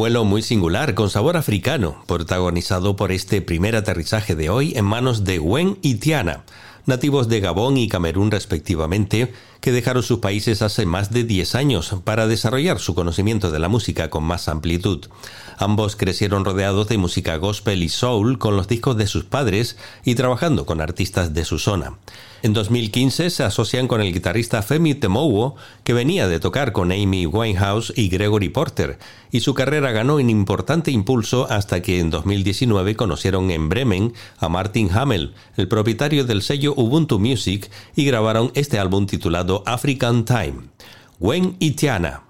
Vuelo muy singular, con sabor africano, protagonizado por este primer aterrizaje de hoy en manos de Gwen y Tiana, nativos de Gabón y Camerún respectivamente, que dejaron sus países hace más de 10 años para desarrollar su conocimiento de la música con más amplitud. Ambos crecieron rodeados de música gospel y soul con los discos de sus padres y trabajando con artistas de su zona. En 2015 se asocian con el guitarrista Femi Temowo, que venía de tocar con Amy Winehouse y Gregory Porter, y su carrera ganó un importante impulso hasta que en 2019 conocieron en Bremen a Martin Hamel, el propietario del sello Ubuntu Music, y grabaron este álbum titulado African Time. Gwen y Tiana.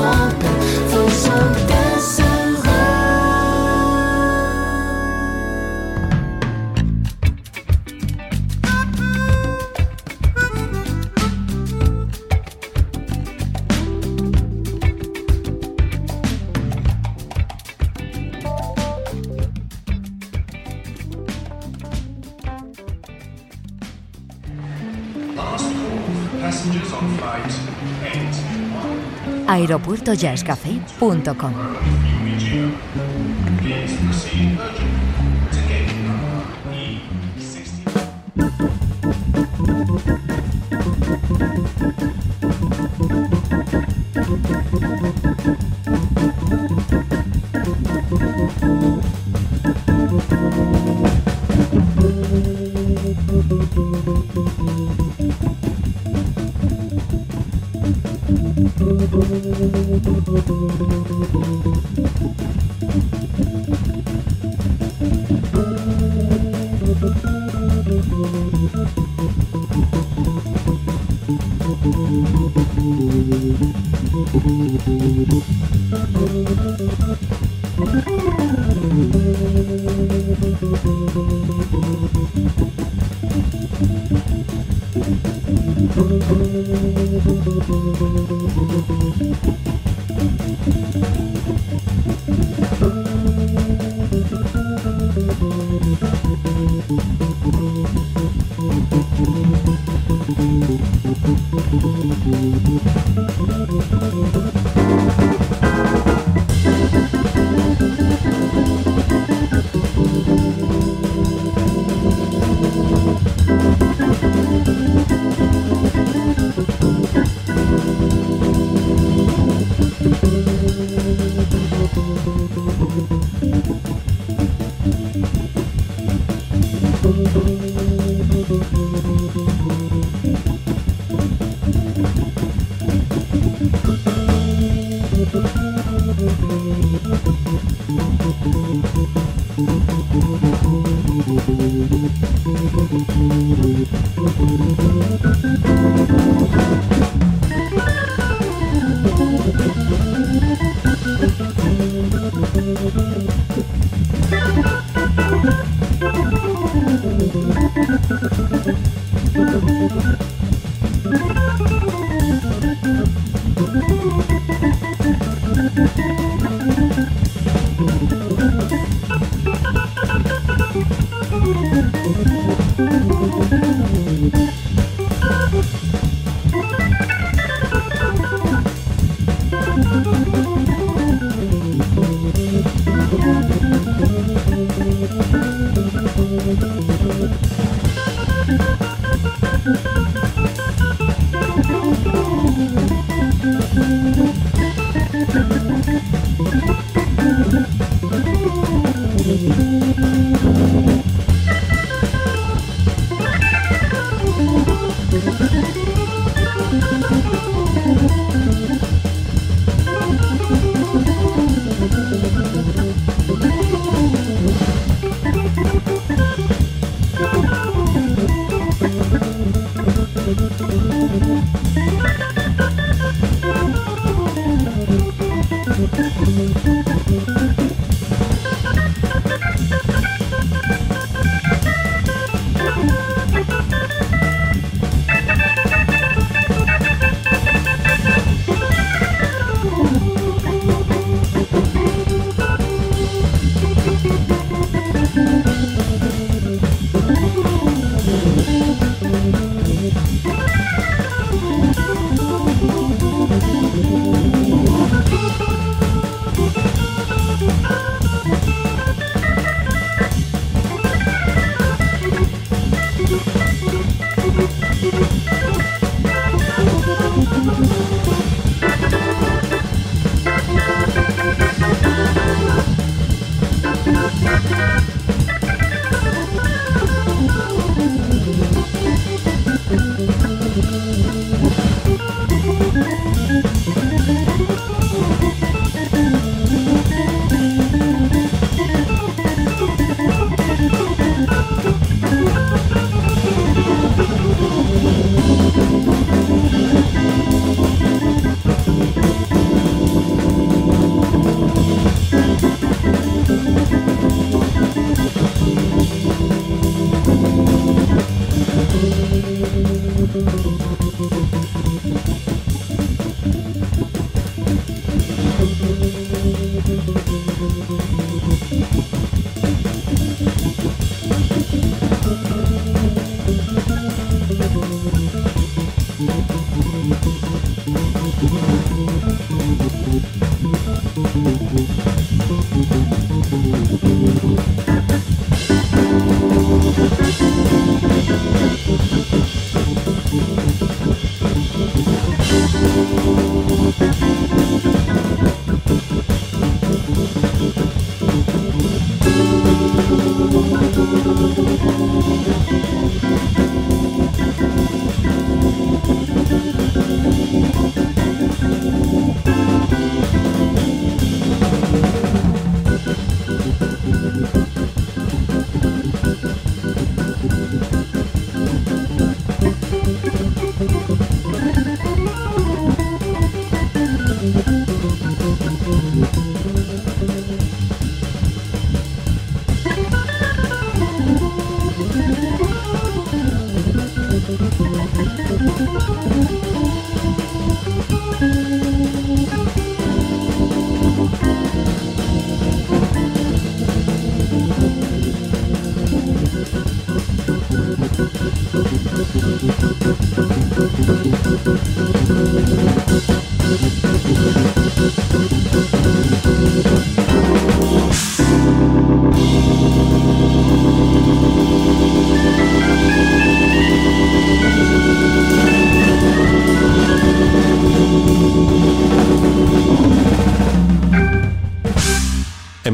son aeropuertojazzcafé.com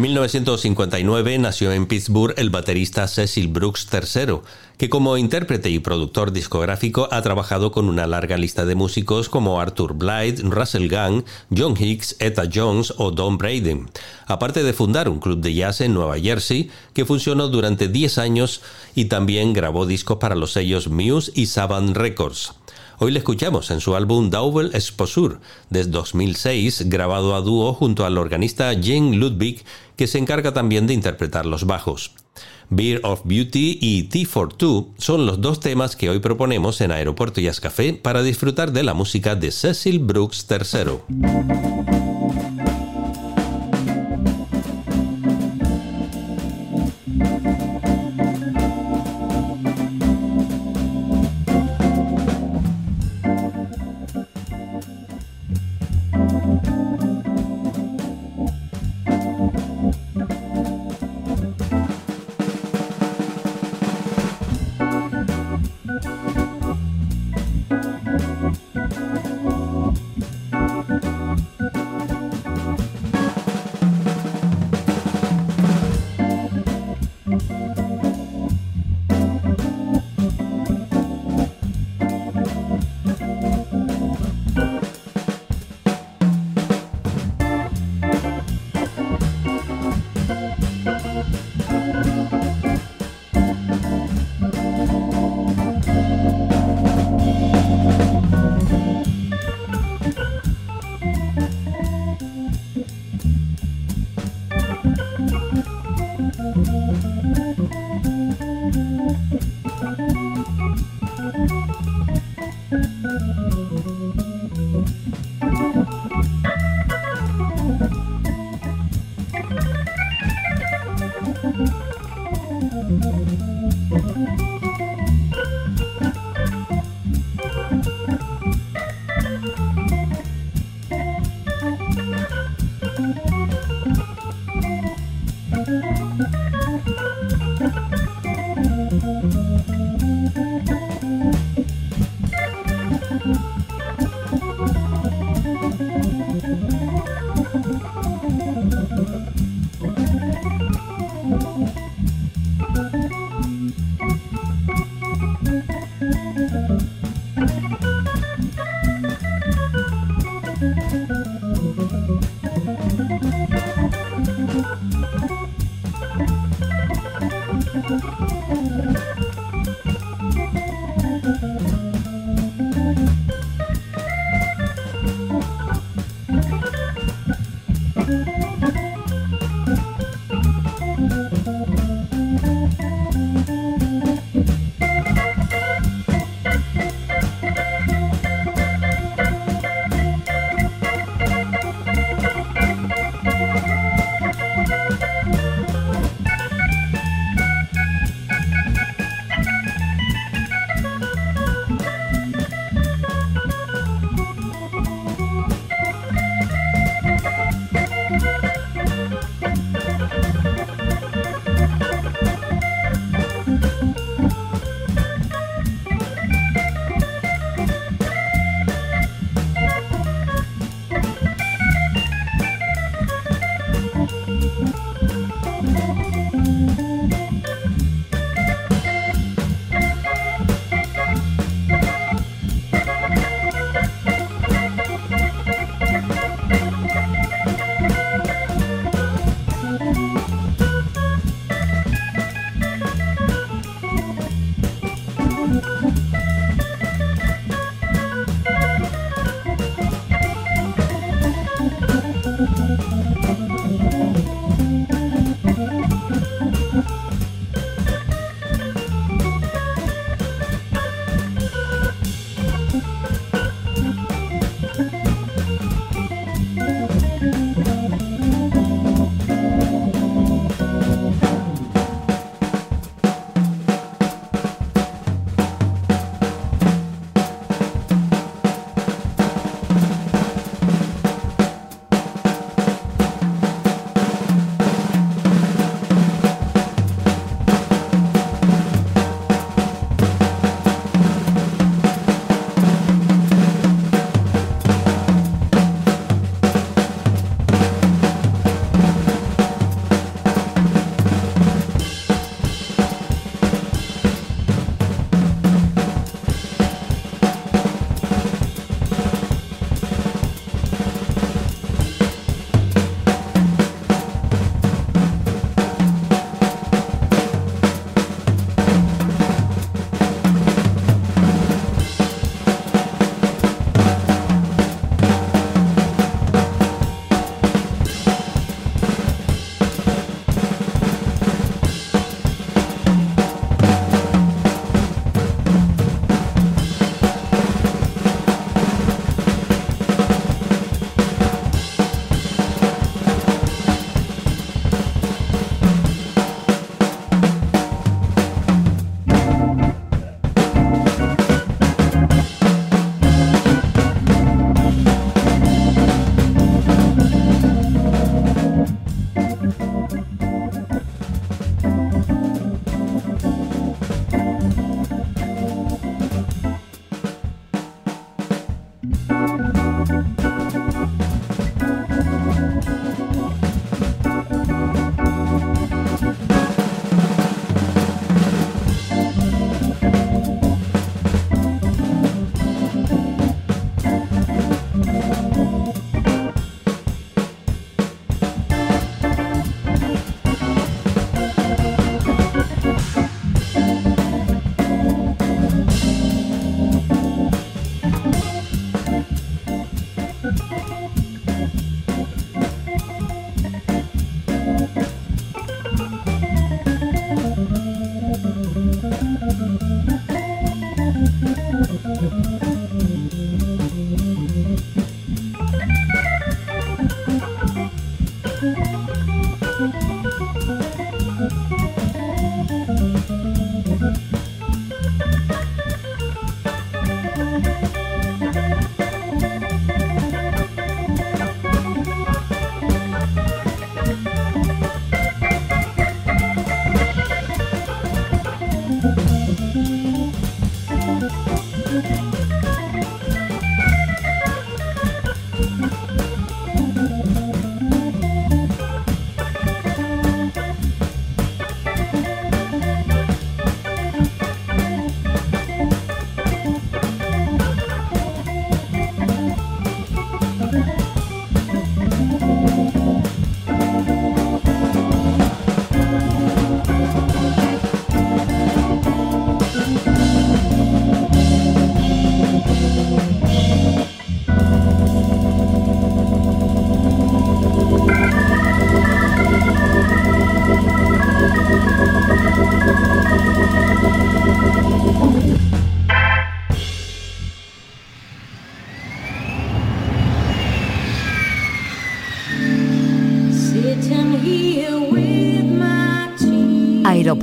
1959 nació en Pittsburgh el baterista Cecil Brooks III, que como intérprete y productor discográfico ha trabajado con una larga lista de músicos como Arthur Blythe, Russell Gang, John Hicks, Etta Jones o Don Braden, aparte de fundar un club de jazz en Nueva Jersey que funcionó durante 10 años y también grabó discos para los sellos Muse y Savant Records. Hoy le escuchamos en su álbum Double Exposure de 2006, grabado a dúo junto al organista Jane Ludwig, que se encarga también de interpretar los bajos. Beer of Beauty y T for Two son los dos temas que hoy proponemos en Aeropuerto Jazz Café para disfrutar de la música de Cecil Brooks III.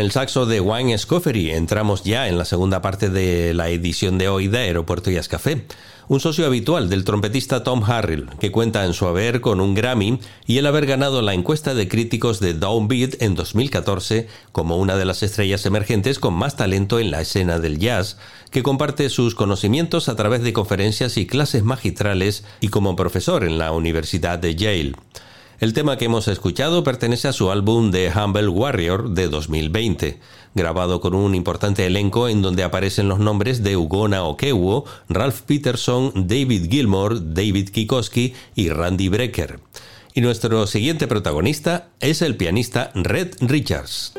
el saxo de Wayne Scoffery entramos ya en la segunda parte de la edición de hoy de Aeropuerto Jazz Café. Un socio habitual del trompetista Tom Harrell, que cuenta en su haber con un Grammy y el haber ganado la encuesta de críticos de Downbeat en 2014 como una de las estrellas emergentes con más talento en la escena del jazz, que comparte sus conocimientos a través de conferencias y clases magistrales y como profesor en la Universidad de Yale. El tema que hemos escuchado pertenece a su álbum The Humble Warrior de 2020, grabado con un importante elenco en donde aparecen los nombres de Ugona Okewo, Ralph Peterson, David Gilmore, David Kikoski y Randy Brecker. Y nuestro siguiente protagonista es el pianista Red Richards.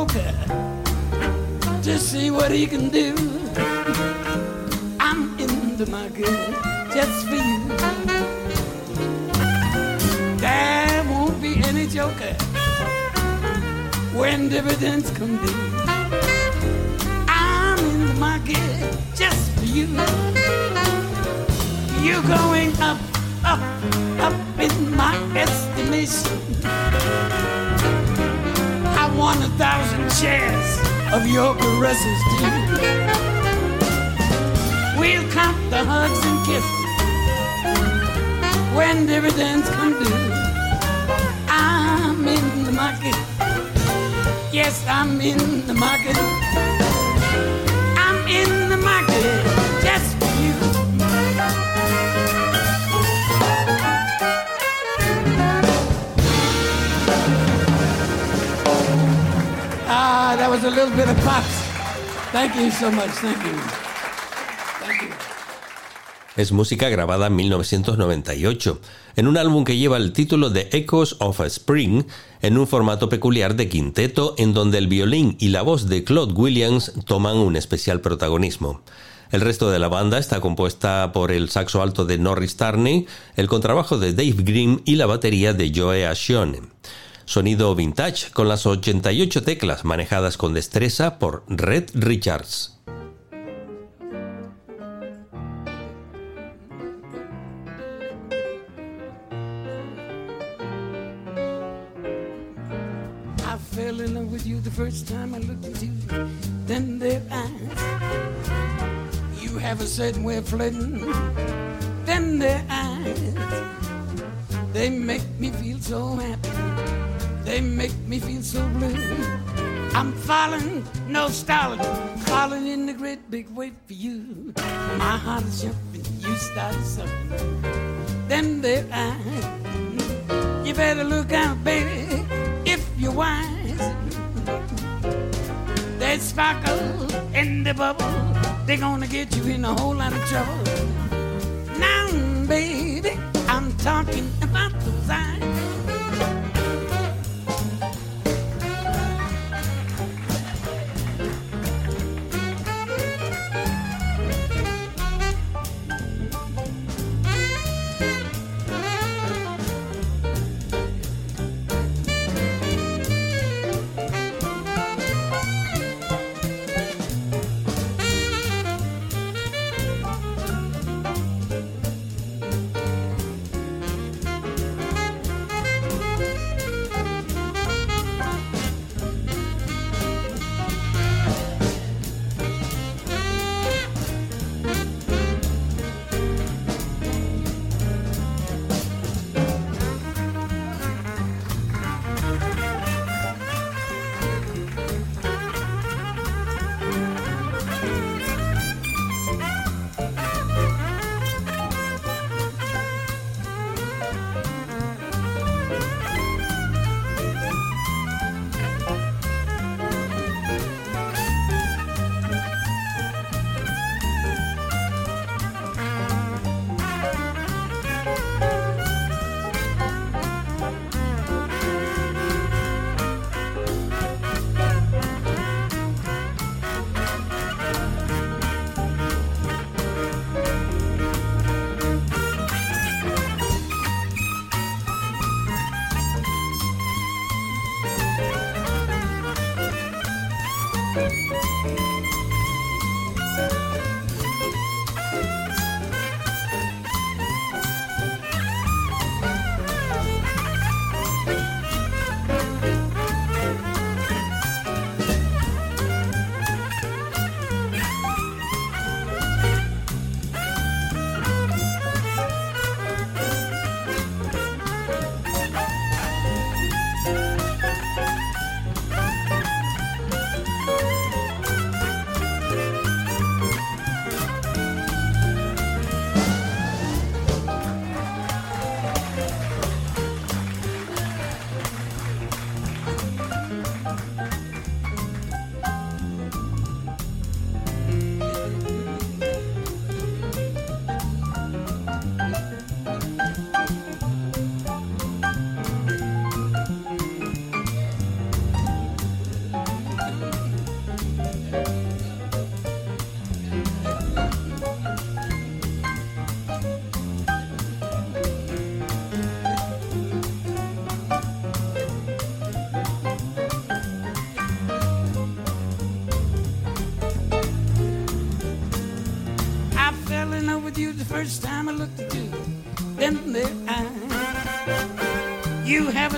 My broker to see what he can do. I'm in the market just for you. There won't be any joker when dividends come due. I'm in the market just for you. You're going up, up, up in my estimation. Want a thousand shares of your caresses too. We'll count the hugs and kisses when dividends come due. I'm in the market. Yes, I'm in the market. Was a little bit of pops. Thank you so much. Thank you. Es música grabada en 1998, en un álbum que lleva el título de Echoes of a Spring, en un formato peculiar de quinteto en donde el violín y la voz de Claude Williams toman un especial protagonismo. El resto de la banda está compuesta por el saxo alto de Norris Tarney, el contrabajo de Dave Grimm y la batería de Joe Ascione. Sonido vintage con las 88 teclas manejadas con destreza por Red Richards. I fell in love with you the first time I looked into them their eyes. You have a certain way of flirting. Them their eyes. They make me feel so happy. They make me feel so blue. I'm falling, no stalling, falling in the great big way for you. My heart is jumping, you started something. Them their eyes. You better look out, baby, if you're wise. That sparkle in the bubble, they're gonna get you in a whole lot of trouble. Now, baby, I'm talking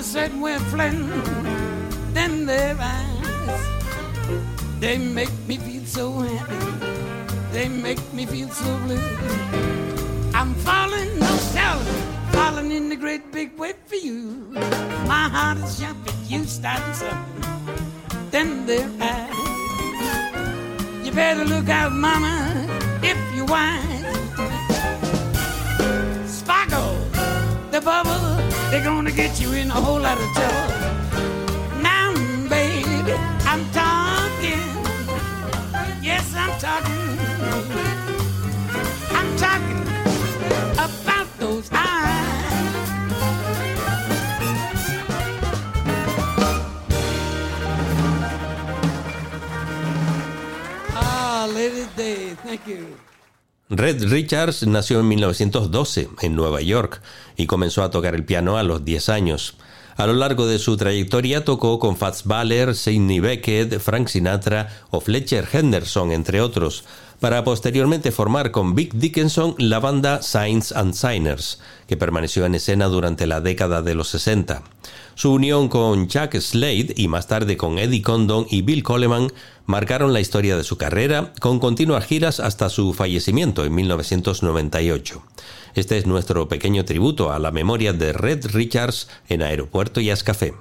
of flirting. Them their eyes. They make me feel so happy. They make me feel so blue. I'm falling, no selling, falling in the great big way for you. My heart is jumping, you starting something. Then their eyes. You better look out, mama, if you wise. Sparkle, the bubble, they're gonna get you in a whole lot of trouble. Now, baby, I'm talking. Yes, I'm talking. I'm talking about those eyes. Ah, Lady Day, thank you. Red Richards nació en 1912 en Nueva York y comenzó a tocar el piano a los 10 años. A lo largo de su trayectoria tocó con Fats Baller, Sidney Beckett, Frank Sinatra o Fletcher Henderson, entre otros, para posteriormente formar con Vic Dickinson la banda Signs and Signers, que permaneció en escena durante la década de los 60. Su unión con Chuck Slade y más tarde con Eddie Condon y Bill Coleman marcaron la historia de su carrera con continuas giras hasta su fallecimiento en 1998. Este es nuestro pequeño tributo a la memoria de Red Richards en Aeropuerto Jazz Café.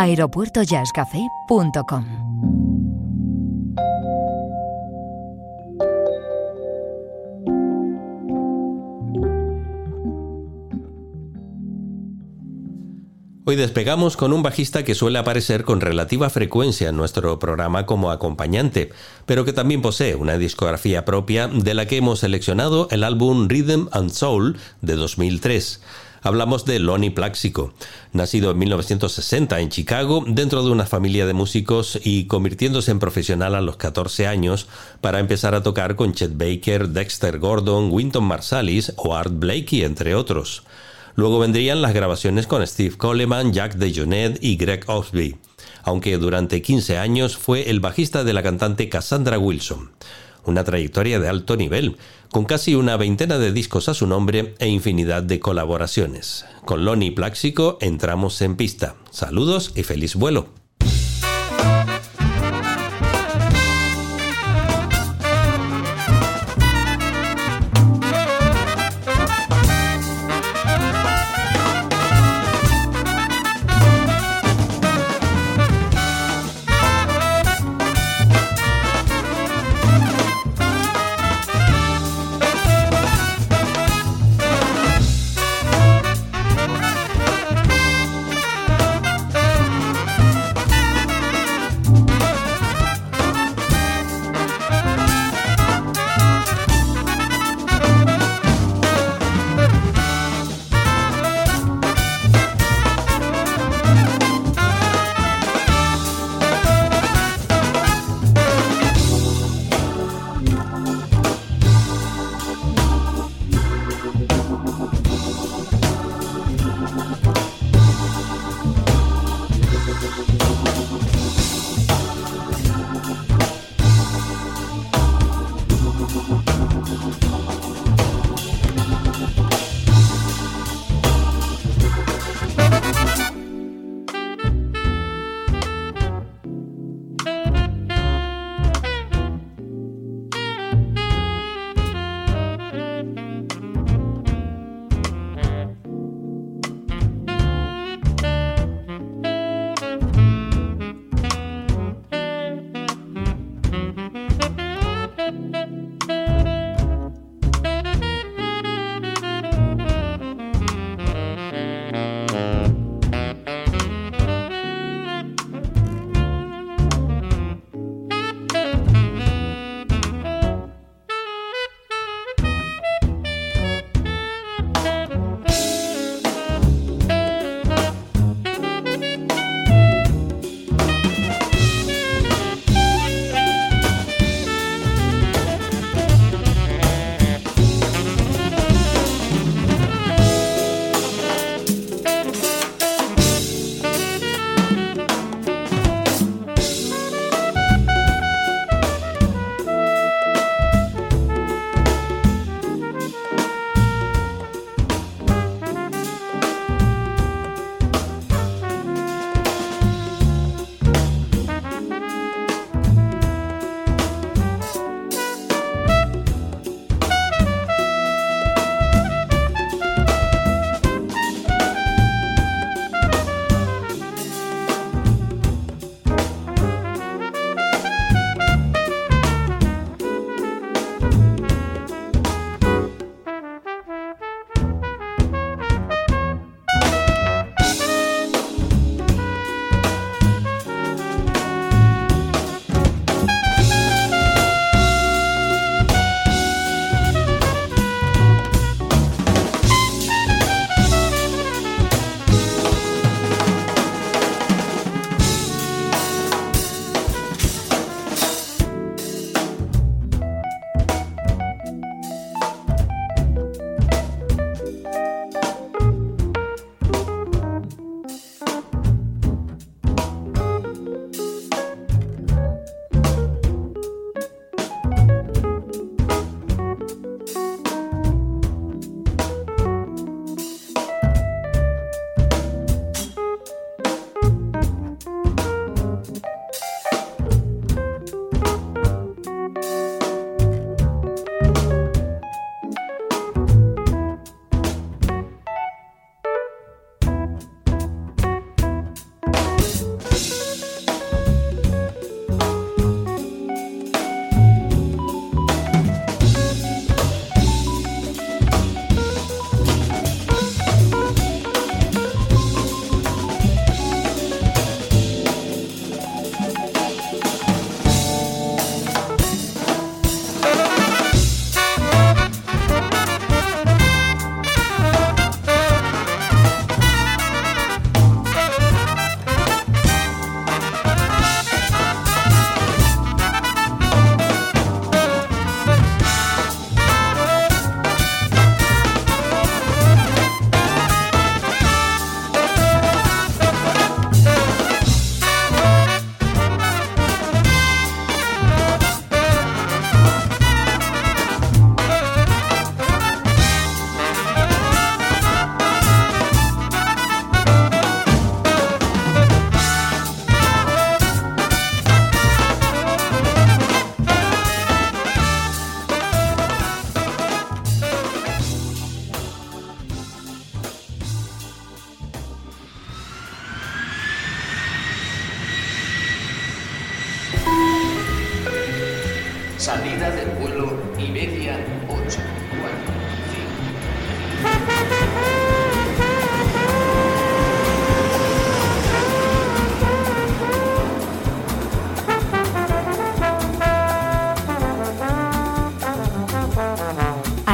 aeropuertojazzcafé.com Hoy despegamos con un bajista que suele aparecer con relativa frecuencia en nuestro programa como acompañante, pero que también posee una discografía propia de la que hemos seleccionado el álbum Rhythm and Soul de 2003. Hablamos de Lonnie Plaxico, nacido en 1960 en Chicago dentro de una familia de músicos y convirtiéndose en profesional a los 14 años para empezar a tocar con Chet Baker, Dexter Gordon, Winton Marsalis o Art Blakey, entre otros. Luego vendrían las grabaciones con Steve Coleman, Jack DeJohnette y Greg Osby, aunque durante 15 años fue el bajista de la cantante Cassandra Wilson una trayectoria de alto nivel, con casi una veintena de discos a su nombre e infinidad de colaboraciones. Con Lonnie Pláxico entramos en pista. Saludos y feliz vuelo.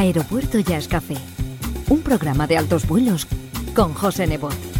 Aeropuerto Jazz Café. Un programa de altos vuelos con José Nebot.